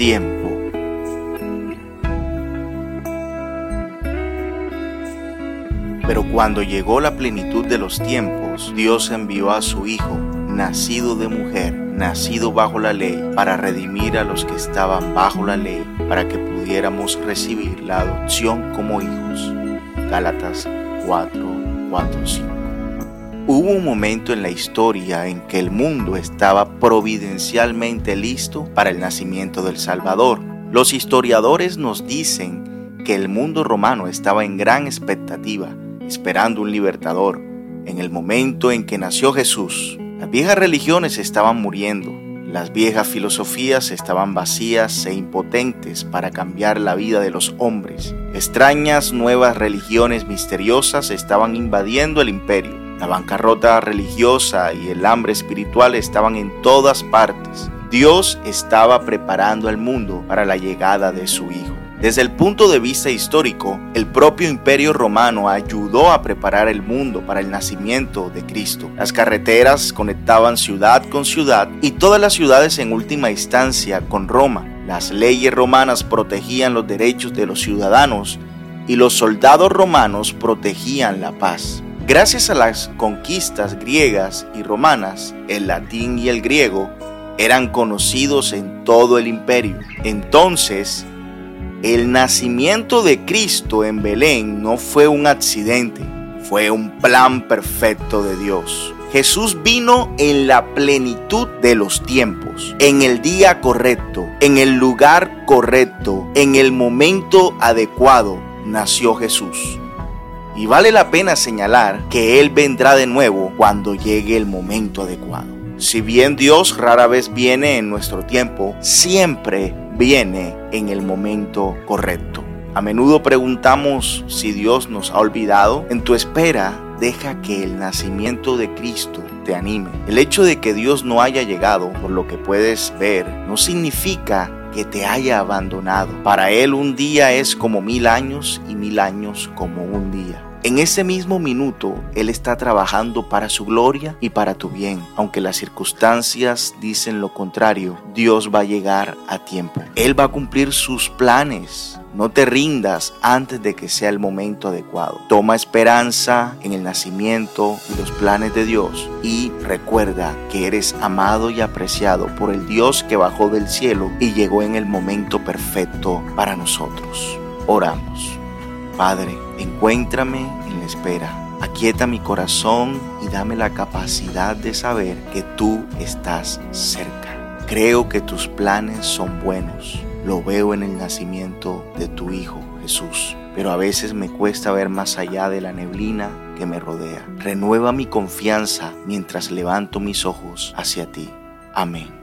tiempo. Pero cuando llegó la plenitud de los tiempos, Dios envió a su Hijo, nacido de mujer, nacido bajo la ley, para redimir a los que estaban bajo la ley, para que pudiéramos recibir la adopción como hijos. Gálatas 4, 4, 5. Un momento en la historia en que el mundo estaba providencialmente listo para el nacimiento del Salvador. Los historiadores nos dicen que el mundo romano estaba en gran expectativa, esperando un libertador. En el momento en que nació Jesús, las viejas religiones estaban muriendo, las viejas filosofías estaban vacías e impotentes para cambiar la vida de los hombres. Extrañas nuevas religiones misteriosas estaban invadiendo el imperio. La bancarrota religiosa y el hambre espiritual estaban en todas partes. Dios estaba preparando al mundo para la llegada de su Hijo. Desde el punto de vista histórico, el propio imperio romano ayudó a preparar el mundo para el nacimiento de Cristo. Las carreteras conectaban ciudad con ciudad y todas las ciudades en última instancia con Roma. Las leyes romanas protegían los derechos de los ciudadanos y los soldados romanos protegían la paz. Gracias a las conquistas griegas y romanas, el latín y el griego eran conocidos en todo el imperio. Entonces, el nacimiento de Cristo en Belén no fue un accidente, fue un plan perfecto de Dios. Jesús vino en la plenitud de los tiempos, en el día correcto, en el lugar correcto, en el momento adecuado, nació Jesús. Y vale la pena señalar que Él vendrá de nuevo cuando llegue el momento adecuado. Si bien Dios rara vez viene en nuestro tiempo, siempre viene en el momento correcto. A menudo preguntamos si Dios nos ha olvidado. En tu espera, deja que el nacimiento de Cristo te anime. El hecho de que Dios no haya llegado, por lo que puedes ver, no significa que te haya abandonado. Para Él un día es como mil años y mil años como un día. En ese mismo minuto, Él está trabajando para su gloria y para tu bien. Aunque las circunstancias dicen lo contrario, Dios va a llegar a tiempo. Él va a cumplir sus planes. No te rindas antes de que sea el momento adecuado. Toma esperanza en el nacimiento y los planes de Dios y recuerda que eres amado y apreciado por el Dios que bajó del cielo y llegó en el momento perfecto para nosotros. Oramos. Padre, encuéntrame en la espera. Aquieta mi corazón y dame la capacidad de saber que tú estás cerca. Creo que tus planes son buenos. Lo veo en el nacimiento de tu Hijo Jesús. Pero a veces me cuesta ver más allá de la neblina que me rodea. Renueva mi confianza mientras levanto mis ojos hacia ti. Amén.